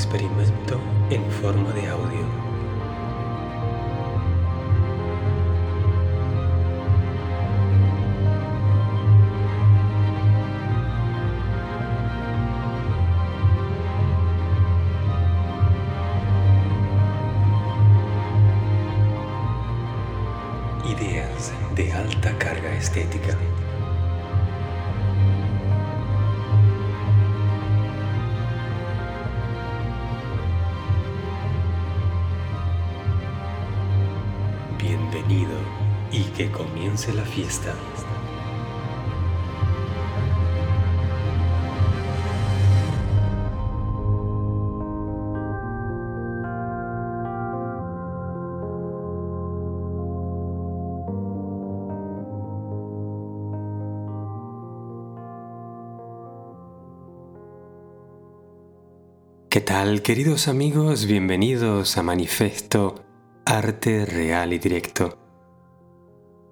experimento en forma de audio. La fiesta. ¿Qué tal, queridos amigos? Bienvenidos a Manifesto Arte Real y Directo.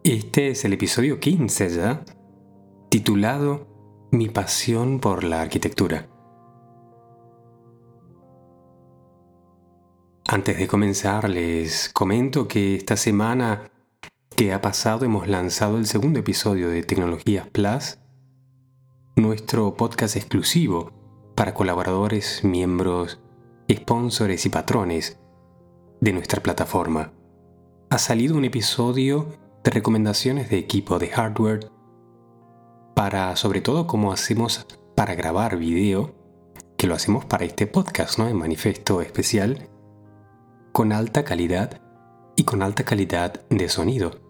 Este es el episodio 15 ya, titulado Mi pasión por la arquitectura. Antes de comenzar, les comento que esta semana que ha pasado hemos lanzado el segundo episodio de Tecnologías Plus, nuestro podcast exclusivo para colaboradores, miembros, sponsors y patrones de nuestra plataforma. Ha salido un episodio de recomendaciones de equipo de hardware para sobre todo cómo hacemos para grabar video, que lo hacemos para este podcast, ¿no? En manifiesto especial, con alta calidad y con alta calidad de sonido.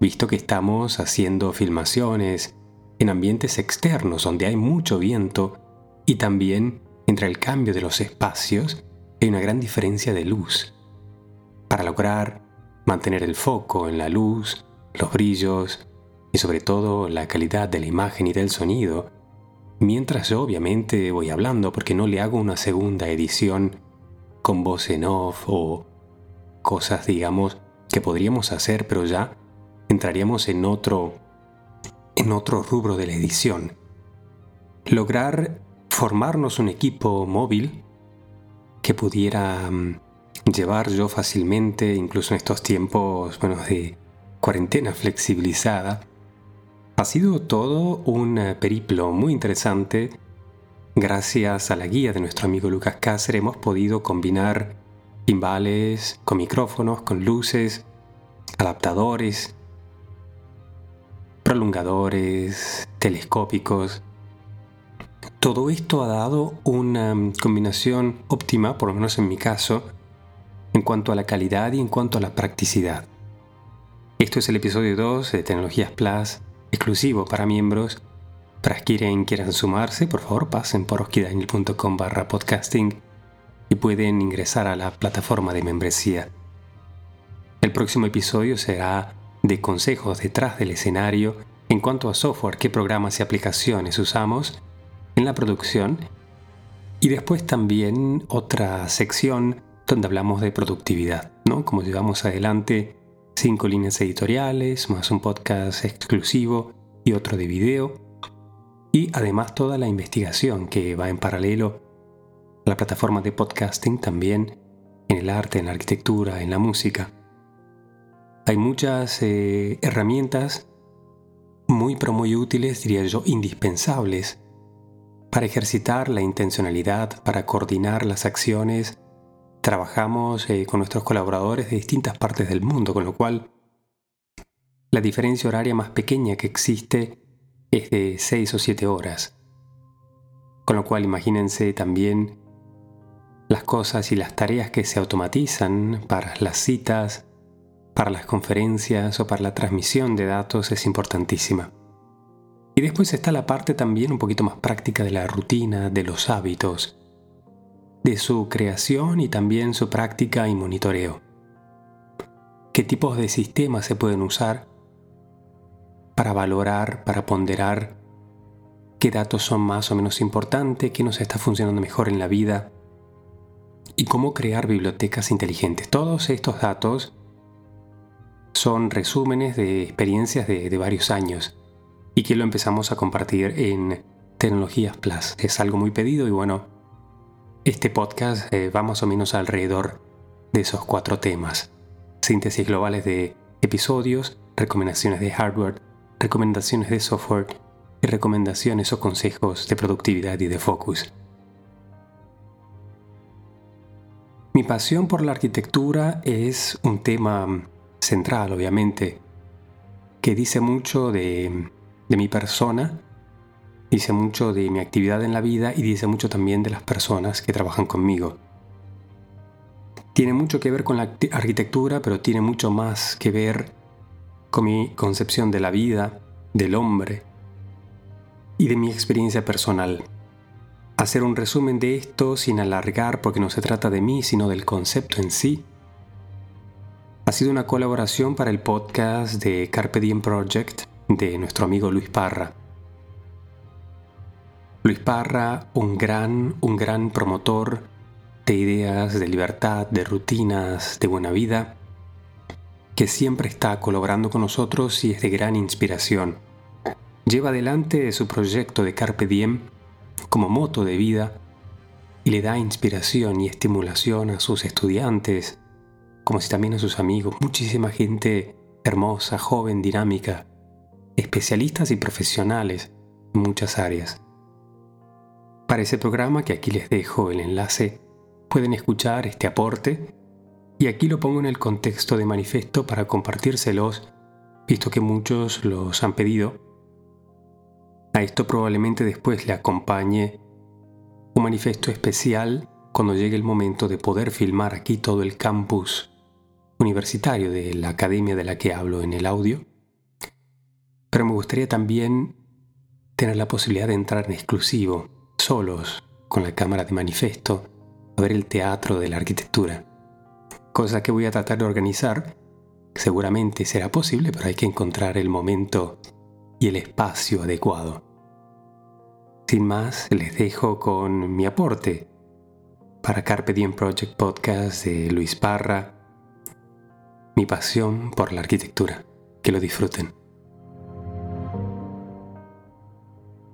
Visto que estamos haciendo filmaciones en ambientes externos donde hay mucho viento y también entre el cambio de los espacios hay una gran diferencia de luz. Para lograr mantener el foco en la luz, los brillos y sobre todo la calidad de la imagen y del sonido, mientras yo obviamente voy hablando porque no le hago una segunda edición con voz en off o cosas digamos que podríamos hacer pero ya entraríamos en otro en otro rubro de la edición. Lograr formarnos un equipo móvil que pudiera mm, llevar yo fácilmente, incluso en estos tiempos bueno, de cuarentena flexibilizada, ha sido todo un eh, periplo muy interesante. Gracias a la guía de nuestro amigo Lucas Cáceres hemos podido combinar timbales con micrófonos, con luces, adaptadores, prolongadores, telescópicos, todo esto ha dado una mm, combinación óptima, por lo menos en mi caso, en cuanto a la calidad y en cuanto a la practicidad. Esto es el episodio 2 de Tecnologías Plus, exclusivo para miembros. Para quienes quieran sumarse, por favor pasen por oskidaniel.com barra podcasting y pueden ingresar a la plataforma de membresía. El próximo episodio será de consejos detrás del escenario en cuanto a software, qué programas y aplicaciones usamos en la producción y después también otra sección donde hablamos de productividad, ¿no? Como llevamos adelante cinco líneas editoriales, más un podcast exclusivo y otro de video, y además toda la investigación que va en paralelo a la plataforma de podcasting también en el arte, en la arquitectura, en la música. hay muchas eh, herramientas muy pero muy útiles, diría yo, indispensables para ejercitar la intencionalidad, para coordinar las acciones. Trabajamos eh, con nuestros colaboradores de distintas partes del mundo, con lo cual la diferencia horaria más pequeña que existe es de 6 o 7 horas. Con lo cual imagínense también las cosas y las tareas que se automatizan para las citas, para las conferencias o para la transmisión de datos es importantísima. Y después está la parte también un poquito más práctica de la rutina, de los hábitos, de su creación y también su práctica y monitoreo. ¿Qué tipos de sistemas se pueden usar para valorar, para ponderar qué datos son más o menos importantes, qué nos está funcionando mejor en la vida y cómo crear bibliotecas inteligentes? Todos estos datos son resúmenes de experiencias de, varios años y que lo empezamos a compartir en Tecnologías Plus. Es algo muy pedido y bueno, este podcast eh, va más o menos alrededor de esos cuatro temas. Síntesis globales de episodios, recomendaciones de hardware, recomendaciones de software y recomendaciones o consejos de productividad y de focus. Mi pasión por la arquitectura es un tema central, obviamente, que dice mucho de, mi persona, dice mucho de mi actividad en la vida y dice mucho también de las personas que trabajan conmigo. Tiene mucho que ver con la arquitectura, pero tiene mucho más que ver con mi concepción de la vida, del hombre y de mi experiencia personal. Hacer un resumen de esto sin alargar porque no se trata de mí, sino del concepto en sí, ha sido una colaboración para el podcast de Carpe Diem Project de nuestro amigo Luis Parra. Luis Parra, un gran, un gran promotor de ideas de libertad, de rutinas, de buena vida, que siempre está colaborando con nosotros y es de gran inspiración. Lleva adelante su proyecto de Carpe Diem como moto de vida y le da inspiración y estimulación a sus estudiantes, como si también a sus amigos, muchísima gente hermosa, joven, dinámica, especialistas y profesionales en muchas áreas. Para ese programa, que aquí les dejo el enlace, pueden escuchar este aporte. Y aquí lo pongo en el contexto de manifiesto para compartírselos, visto que muchos los han pedido. A esto probablemente después le acompañe un manifiesto especial cuando llegue el momento de poder filmar aquí todo el campus universitario de la academia de la que hablo en el audio, pero me gustaría también tener la posibilidad de entrar en exclusivo, solos, con la cámara de manifiesto, a ver el teatro de la arquitectura, cosa que voy a tratar de organizar. Seguramente será posible, pero hay que encontrar el momento y el espacio adecuado. Sin más, les dejo con mi aporte para Carpe Diem Project Podcast de Luis Parra, mi pasión por la arquitectura. Que lo disfruten.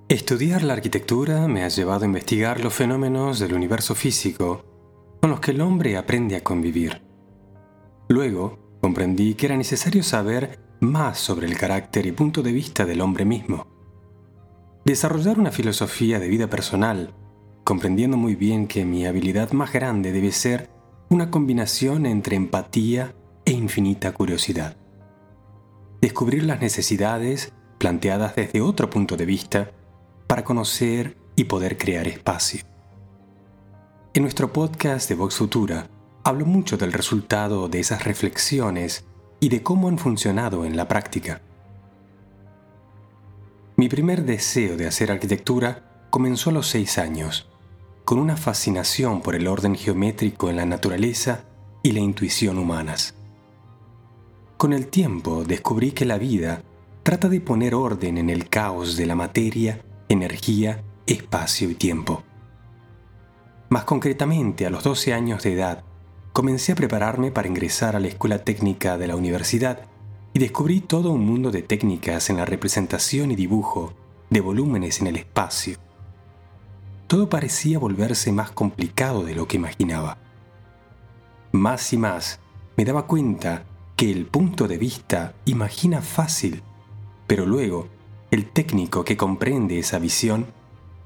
Estudiar la arquitectura me ha llevado a investigar los fenómenos del universo físico con los que el hombre aprende a convivir. Luego, comprendí que era necesario saber más sobre el carácter y punto de vista del hombre mismo. Desarrollar una filosofía de vida personal, comprendiendo muy bien que mi habilidad más grande debe ser una combinación entre empatía e infinita curiosidad. Descubrir las necesidades planteadas desde otro punto de vista para conocer y poder crear espacio. En nuestro podcast de Vox Futura hablo mucho del resultado de esas reflexiones y de cómo han funcionado en la práctica. Mi primer deseo de hacer arquitectura comenzó a los seis años, con una fascinación por el orden geométrico en la naturaleza y la intuición humanas. Con el tiempo descubrí que la vida trata de poner orden en el caos de la materia, energía, espacio y tiempo. Más concretamente, a los 12 años de edad, comencé a prepararme para ingresar a la escuela técnica de la universidad y descubrí todo un mundo de técnicas en la representación y dibujo de volúmenes en el espacio. Todo parecía volverse más complicado de lo que imaginaba. Más y más me daba cuenta que el punto de vista imagina fácil, pero luego el técnico que comprende esa visión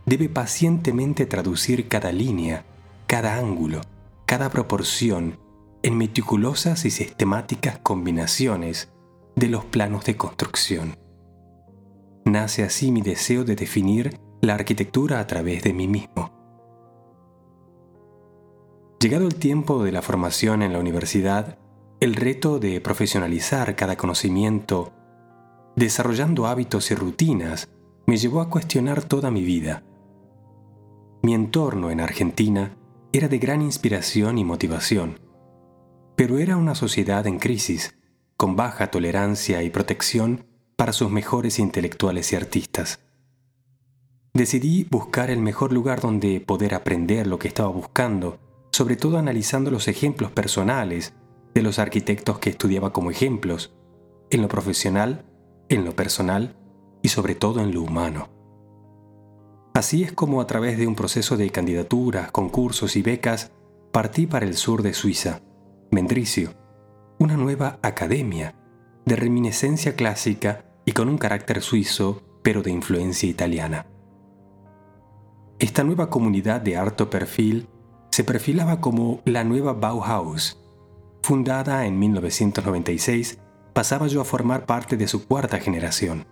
debe pacientemente traducir cada línea, cada ángulo, cada proporción en meticulosas y sistemáticas combinaciones de los planos de construcción. Nace así mi deseo de definir la arquitectura a través de mí mismo. Llegado el tiempo de la formación en la universidad, el reto de profesionalizar cada conocimiento, desarrollando hábitos y rutinas, me llevó a cuestionar toda mi vida. Mi entorno en Argentina era de gran inspiración y motivación, pero era una sociedad en crisis, con baja tolerancia y protección para sus mejores intelectuales y artistas. Decidí buscar el mejor lugar donde poder aprender lo que estaba buscando, sobre todo analizando los ejemplos personales de los arquitectos que estudiaba como ejemplos, en lo profesional, en lo personal y sobre todo en lo humano. Así es como a través de un proceso de candidaturas, concursos y becas, partí para el sur de Suiza, Mendricio, una nueva academia de reminiscencia clásica y con un carácter suizo, pero de influencia italiana. Esta nueva comunidad de alto perfil se perfilaba como la nueva Bauhaus. Fundada en 1996, pasaba yo a formar parte de su cuarta generación.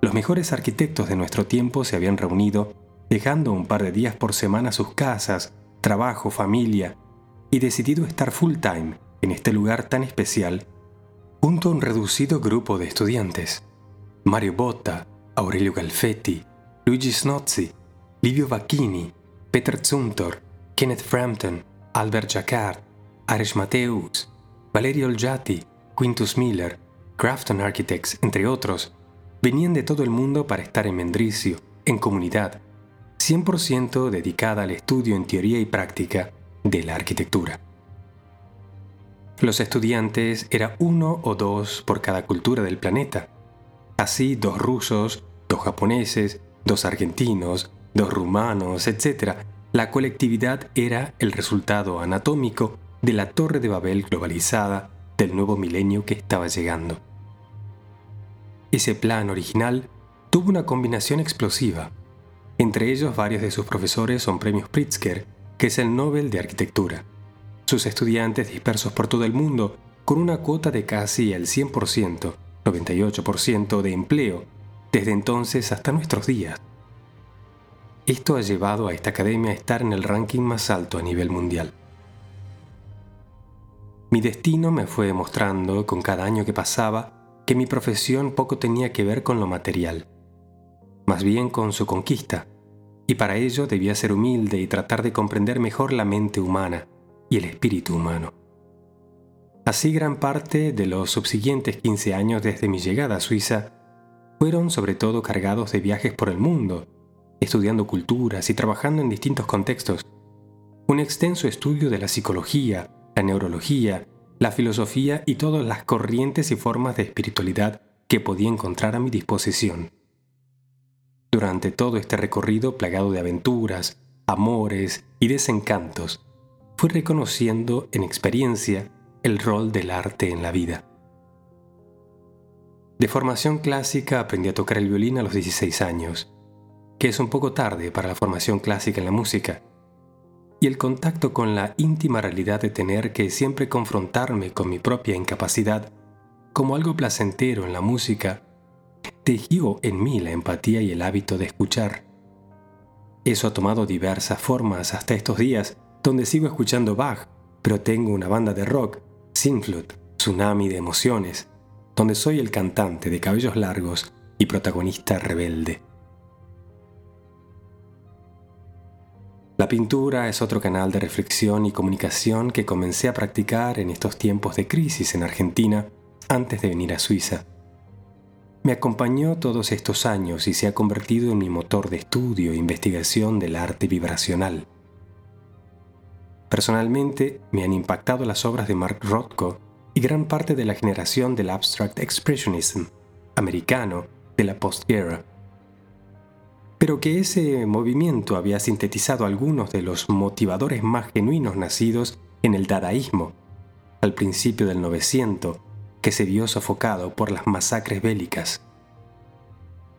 Los mejores arquitectos de nuestro tiempo se habían reunido, dejando un par de días por semana sus casas, trabajo, familia, y decidido estar full time en este lugar tan especial, junto a un reducido grupo de estudiantes. Mario Botta, Aurelio Galfetti, Luigi Snozzi, Livio Vacchini, Peter Zumthor, Kenneth Frampton, Albert Jacquard, Ares Mateus, Valerio Olgiati, Quintus Miller, Grafton Architects, entre otros, venían de todo el mundo para estar en Mendricio, en comunidad, 100% dedicada al estudio en teoría y práctica de la arquitectura. Los estudiantes eran uno o dos por cada cultura del planeta. Así, dos rusos, dos japoneses, dos argentinos, dos rumanos, etc. La colectividad era el resultado anatómico de la Torre de Babel globalizada del nuevo milenio que estaba llegando. Ese plan original tuvo una combinación explosiva. Entre ellos varios de sus profesores son premios Pritzker, que es el Nobel de Arquitectura. Sus estudiantes dispersos por todo el mundo, con una cuota de casi el 100%, 98% de empleo, desde entonces hasta nuestros días. Esto ha llevado a esta academia a estar en el ranking más alto a nivel mundial. Mi destino me fue demostrando con cada año que pasaba que mi profesión poco tenía que ver con lo material, más bien con su conquista, y para ello debía ser humilde y tratar de comprender mejor la mente humana y el espíritu humano. Así gran parte de los subsiguientes 15 años desde mi llegada a Suiza fueron sobre todo cargados de viajes por el mundo, estudiando culturas y trabajando en distintos contextos. Un extenso estudio de la psicología, la neurología, la filosofía y todas las corrientes y formas de espiritualidad que podía encontrar a mi disposición. Durante todo este recorrido plagado de aventuras, amores y desencantos, fui reconociendo en experiencia el rol del arte en la vida. De formación clásica aprendí a tocar el violín a los 16 años que es un poco tarde para la formación clásica en la música, y el contacto con la íntima realidad de tener que siempre confrontarme con mi propia incapacidad como algo placentero en la música, tejió en mí la empatía y el hábito de escuchar. Eso ha tomado diversas formas hasta estos días, donde sigo escuchando Bach, pero tengo una banda de rock, Sinflut, Tsunami de Emociones, donde soy el cantante de cabellos largos y protagonista rebelde. La pintura es otro canal de reflexión y comunicación que comencé a practicar en estos tiempos de crisis en Argentina antes de venir a Suiza. Me acompañó todos estos años y se ha convertido en mi motor de estudio e investigación del arte vibracional. Personalmente me han impactado las obras de Mark Rothko y gran parte de la generación del Abstract Expressionism americano de la postguerra pero que ese movimiento había sintetizado algunos de los motivadores más genuinos nacidos en el dadaísmo, al principio del 900 que se vio sofocado por las masacres bélicas.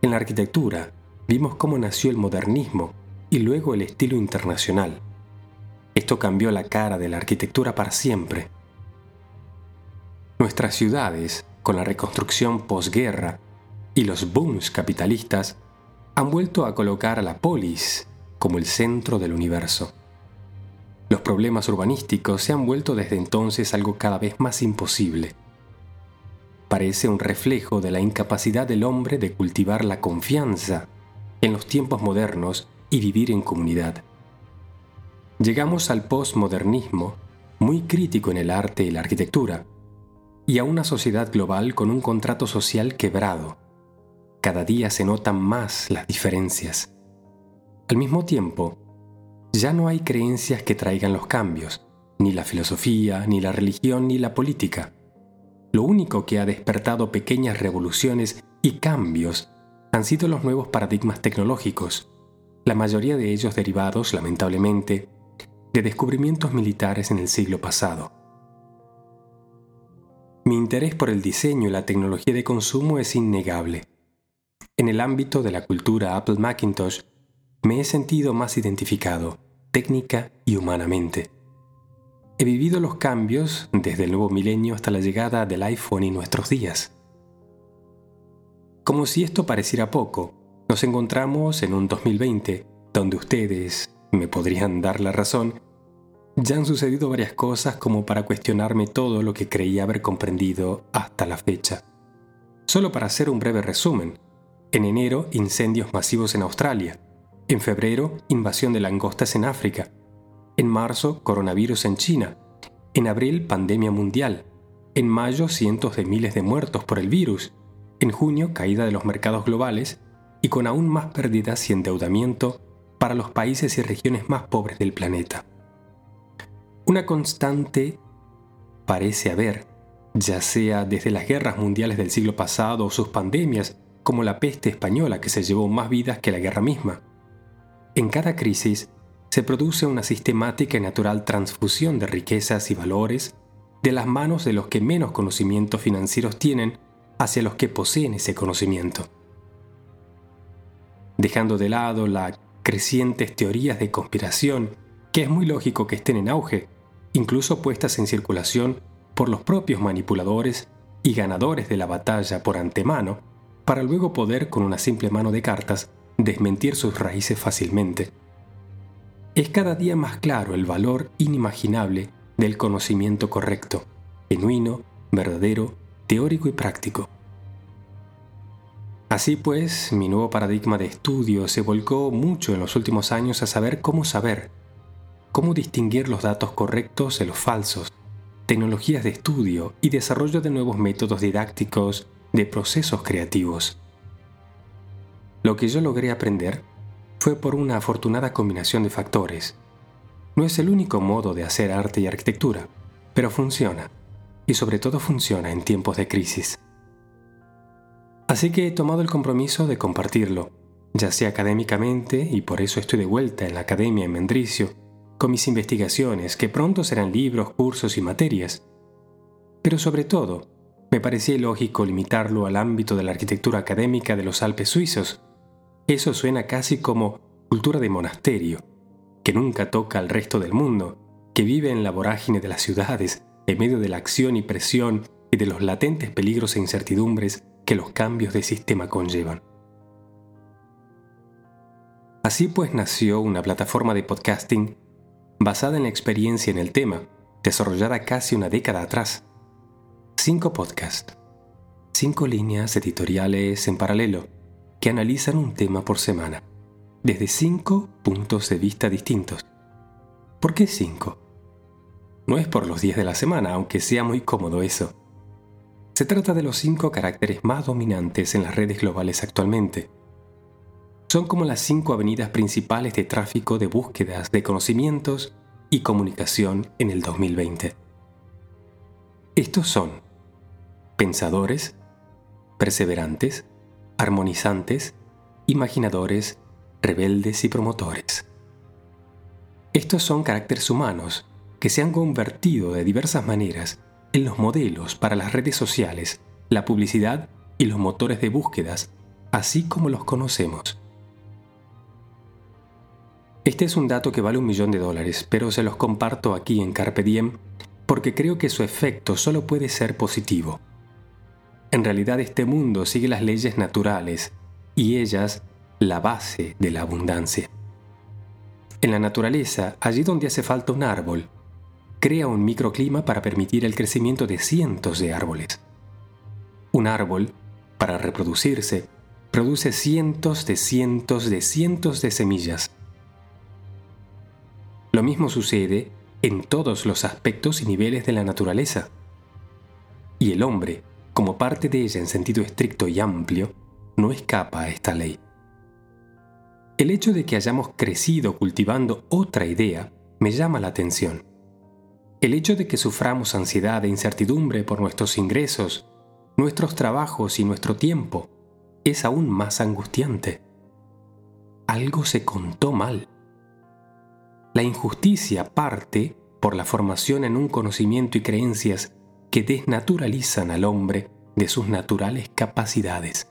En la arquitectura vimos cómo nació el modernismo y luego el estilo internacional. Esto cambió la cara de la arquitectura para siempre. Nuestras ciudades, con la reconstrucción posguerra y los booms capitalistas, han vuelto a colocar a la polis como el centro del universo. Los problemas urbanísticos se han vuelto desde entonces algo cada vez más imposible. Parece un reflejo de la incapacidad del hombre de cultivar la confianza en los tiempos modernos y vivir en comunidad. Llegamos al postmodernismo, muy crítico en el arte y la arquitectura, y a una sociedad global con un contrato social quebrado. Cada día se notan más las diferencias. Al mismo tiempo, ya no hay creencias que traigan los cambios, ni la filosofía, ni la religión, ni la política. Lo único que ha despertado pequeñas revoluciones y cambios han sido los nuevos paradigmas tecnológicos, la mayoría de ellos derivados, lamentablemente, de descubrimientos militares en el siglo pasado. Mi interés por el diseño y la tecnología de consumo es innegable. En el ámbito de la cultura Apple Macintosh, me he sentido más identificado, técnica y humanamente. He vivido los cambios desde el nuevo milenio hasta la llegada del iPhone y nuestros días. Como si esto pareciera poco, nos encontramos en un 2020 donde ustedes me podrían dar la razón. Ya han sucedido varias cosas como para cuestionarme todo lo que creía haber comprendido hasta la fecha. Solo para hacer un breve resumen. En enero, incendios masivos en Australia. En febrero, invasión de langostas en África. En marzo, coronavirus en China. En abril, pandemia mundial. En mayo, cientos de miles de muertos por el virus. En junio, caída de los mercados globales y con aún más pérdidas y endeudamiento para los países y regiones más pobres del planeta. Una constante parece haber, ya sea desde las guerras mundiales del siglo pasado o sus pandemias, como la peste española que se llevó más vidas que la guerra misma. En cada crisis se produce una sistemática y natural transfusión de riquezas y valores de las manos de los que menos conocimientos financieros tienen hacia los que poseen ese conocimiento dejando de lado las crecientes teorías de conspiración, que es muy lógico que estén en auge, incluso puestas en circulación por los propios manipuladores y ganadores de la batalla por antemano, para luego poder con una simple mano de cartas desmentir sus raíces fácilmente. Es cada día más claro el valor inimaginable del conocimiento correcto, genuino, verdadero, teórico y práctico. Así pues, mi nuevo paradigma de estudio se volcó mucho en los últimos años a saber cómo saber, cómo distinguir los datos correctos de los falsos, tecnologías de estudio y desarrollo de nuevos métodos didácticos de procesos creativos. Lo que yo logré aprender fue por una afortunada combinación de factores. No es el único modo de hacer arte y arquitectura, pero funciona, y sobre todo funciona en tiempos de crisis. Así que he tomado el compromiso de compartirlo, ya sea académicamente, y por eso estoy de vuelta en la academia en Mendricio, con mis investigaciones, que pronto serán libros, cursos y materias. Pero sobre todo, me parecía lógico limitarlo al ámbito de la arquitectura académica de los Alpes suizos. Eso suena casi como cultura de monasterio, que nunca toca al resto del mundo, que vive en la vorágine de las ciudades, en medio de la acción y presión y de los latentes peligros e incertidumbres que los cambios de sistema conllevan. Así pues nació una plataforma de podcasting basada en la experiencia en el tema, desarrollada casi una década atrás. Cinco podcasts, cinco líneas editoriales en paralelo que analizan un tema por semana, desde cinco puntos de vista distintos. ¿Por qué cinco? No es por los días de la semana, aunque sea muy cómodo eso se trata de los cinco caracteres más dominantes en las redes globales actualmente. Son como las cinco avenidas principales de tráfico de búsquedas de conocimientos y comunicación en el 2020. Estos son pensadores, perseverantes, armonizantes, imaginadores, rebeldes y promotores. Estos son caracteres humanos que se han convertido de diversas maneras en los modelos para las redes sociales, la publicidad y los motores de búsquedas, así como los conocemos. Este es un dato que vale un millón de dólares, pero se los comparto aquí en Carpe Diem porque creo que su efecto solo puede ser positivo. En realidad este mundo sigue las leyes naturales y ellas la base de la abundancia. En la naturaleza, allí donde hace falta un árbol, crea un microclima para permitir el crecimiento de cientos de árboles. Un árbol, para reproducirse, produce cientos de cientos de cientos de semillas. Lo mismo sucede en todos los aspectos y niveles de la naturaleza. Y el hombre, como parte de ella en sentido estricto y amplio, no escapa a esta ley. El hecho de que hayamos crecido cultivando otra idea me llama la atención. El hecho de que suframos ansiedad e incertidumbre por nuestros ingresos, nuestros trabajos y nuestro tiempo es aún más angustiante. Algo se contó mal. La injusticia parte por la formación en un conocimiento y creencias que desnaturalizan al hombre de sus naturales capacidades.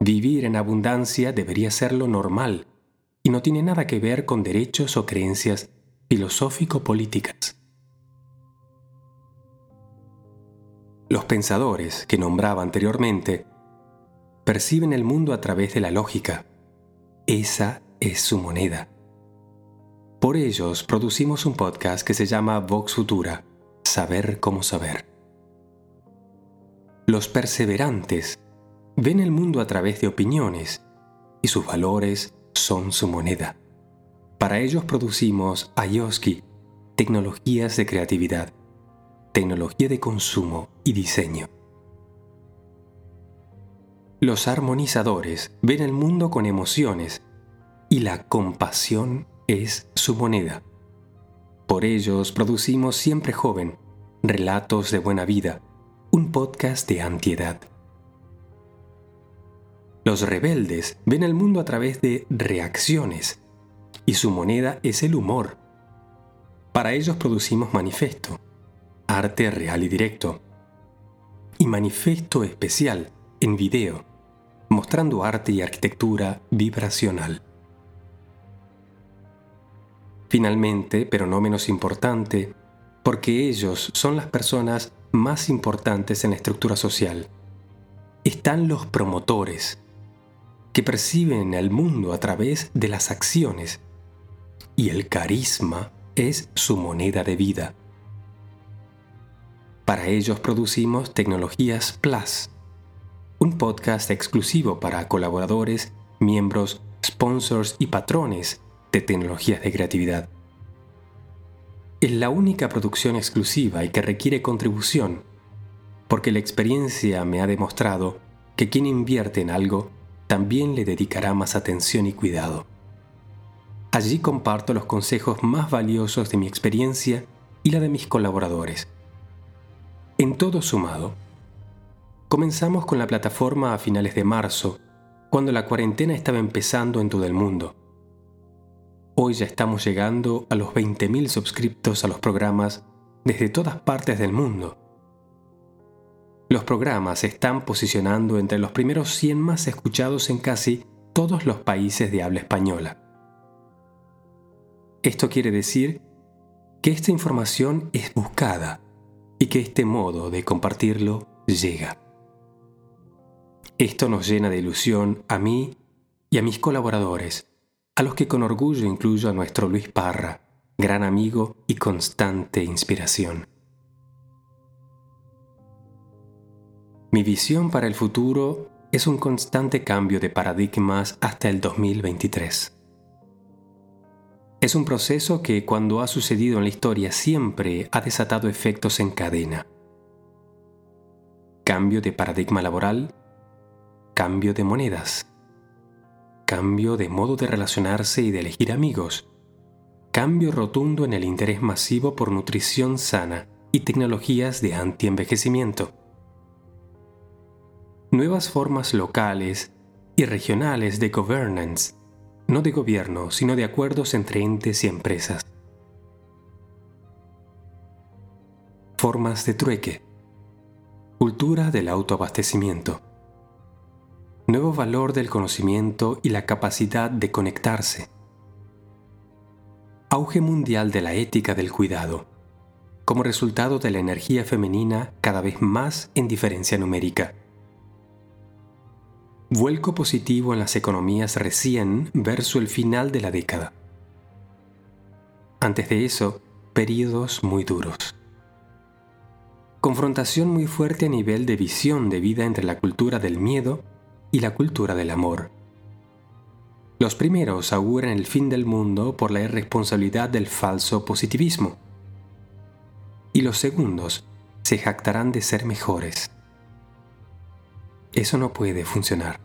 Vivir en abundancia debería ser lo normal y no tiene nada que ver con derechos o creencias filosófico-políticas. Los pensadores que nombraba anteriormente perciben el mundo a través de la lógica. Esa es su moneda. Por ellos producimos un podcast que se llama Vox Futura, Saber cómo saber. Los perseverantes ven el mundo a través de opiniones y sus valores son su moneda. Para ellos producimos Ayoski, tecnologías de creatividad, tecnología de consumo y diseño. Los armonizadores ven el mundo con emociones y la compasión es su moneda. Por ellos producimos Siempre Joven, Relatos de Buena Vida, un podcast de antiedad. Los rebeldes ven el mundo a través de reacciones y su moneda es el humor. Para ellos producimos manifiesto, arte real y directo, y manifiesto especial en video, mostrando arte y arquitectura vibracional. Finalmente, pero no menos importante, porque ellos son las personas más importantes en la estructura social, están los promotores, que perciben el mundo a través de las acciones y el carisma es su moneda de vida. Para ellos producimos Tecnologías Plus, un podcast exclusivo para colaboradores, miembros, sponsors y patrones de tecnologías de creatividad. Es la única producción exclusiva y que requiere contribución, porque la experiencia me ha demostrado que quien invierte en algo también le dedicará más atención y cuidado. Allí comparto los consejos más valiosos de mi experiencia y la de mis colaboradores. En todo sumado, comenzamos con la plataforma a finales de marzo, cuando la cuarentena estaba empezando en todo el mundo. Hoy ya estamos llegando a los 20.000 suscriptos a los programas desde todas partes del mundo los programas se están posicionando entre los primeros 100 más escuchados en casi todos los países de habla española. Esto quiere decir que esta información es buscada y que este modo de compartirlo llega. Esto nos llena de ilusión a mí y a mis colaboradores, a los que con orgullo incluyo a nuestro Luis Parra, gran amigo y constante inspiración. Mi visión para el futuro es un constante cambio de paradigmas hasta el 2023. Es un proceso que cuando ha sucedido en la historia siempre ha desatado efectos en cadena. Cambio de paradigma laboral, cambio de monedas, cambio de modo de relacionarse y de elegir amigos, cambio rotundo en el interés masivo por nutrición sana y tecnologías de antienvejecimiento. Nuevas formas locales y regionales de governance, no de gobierno, sino de acuerdos entre entes y empresas. formas de trueque, cultura del autoabastecimiento, nuevo valor del conocimiento y la capacidad de conectarse, auge mundial de la ética del cuidado, como resultado de la energía femenina cada vez más en diferencia numérica. Vuelco positivo en las economías recién verso el final de la década. Antes de eso, periodos muy duros. Confrontación muy fuerte a nivel de visión de vida entre la cultura del miedo y la cultura del amor. Los primeros auguran el fin del mundo por la irresponsabilidad del falso positivismo. Y los segundos se jactarán de ser mejores. Eso no puede funcionar.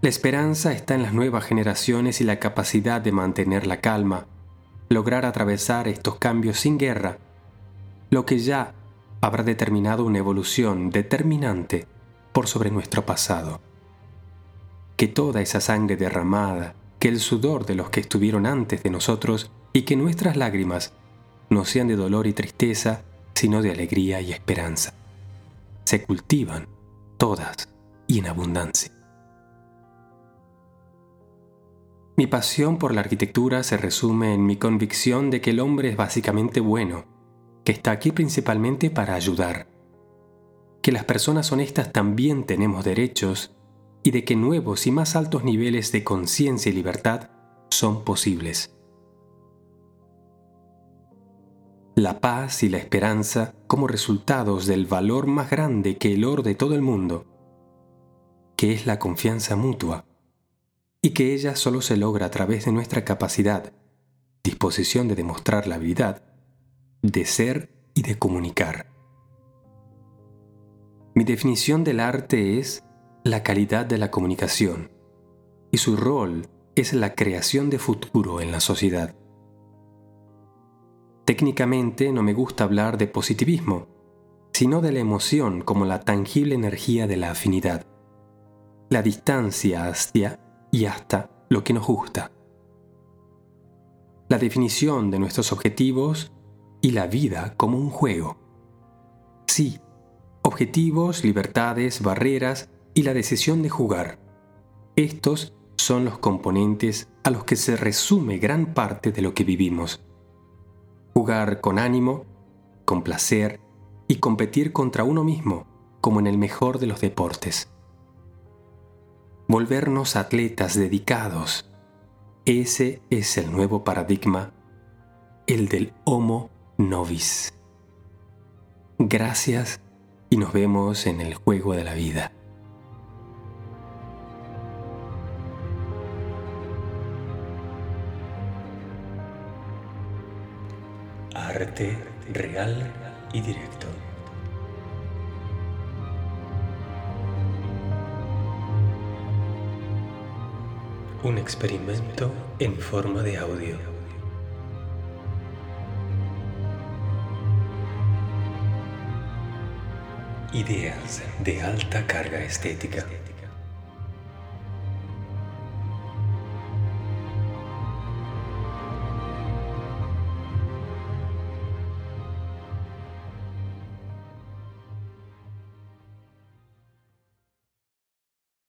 La esperanza está en las nuevas generaciones y la capacidad de mantener la calma, lograr atravesar estos cambios sin guerra, lo que ya habrá determinado una evolución determinante por sobre nuestro pasado. Que toda esa sangre derramada, que el sudor de los que estuvieron antes de nosotros y que nuestras lágrimas no sean de dolor y tristeza, sino de alegría y esperanza. Se cultivan todas y en abundancia. Mi pasión por la arquitectura se resume en mi convicción de que el hombre es básicamente bueno, que está aquí principalmente para ayudar, que las personas honestas también tenemos derechos y de que nuevos y más altos niveles de conciencia y libertad son posibles. La paz y la esperanza como resultados del valor más grande que el oro de todo el mundo, que es la confianza mutua y que ella solo se logra a través de nuestra capacidad, disposición de demostrar la habilidad, de ser y de comunicar. Definición del arte es la calidad de la comunicación y su rol es la creación de futuro en la sociedad. Técnicamente no me gusta hablar de positivismo, sino de la emoción como la tangible energía de la afinidad, la distancia hacia y hasta lo que nos gusta. La definición de nuestros objetivos y la vida como un juego. Sí, objetivos, libertades, barreras y la decisión de jugar. Estos son los componentes a los que se resume gran parte de lo que vivimos. Jugar con ánimo, con placer y competir contra uno mismo, como en el mejor de los deportes volvernos atletas dedicados. Ese es el nuevo paradigma, el del Homo Novis. Gracias y nos vemos en el juego de la vida. Arte real y directo. Un experimento en forma de audio. Ideas de alta carga estética.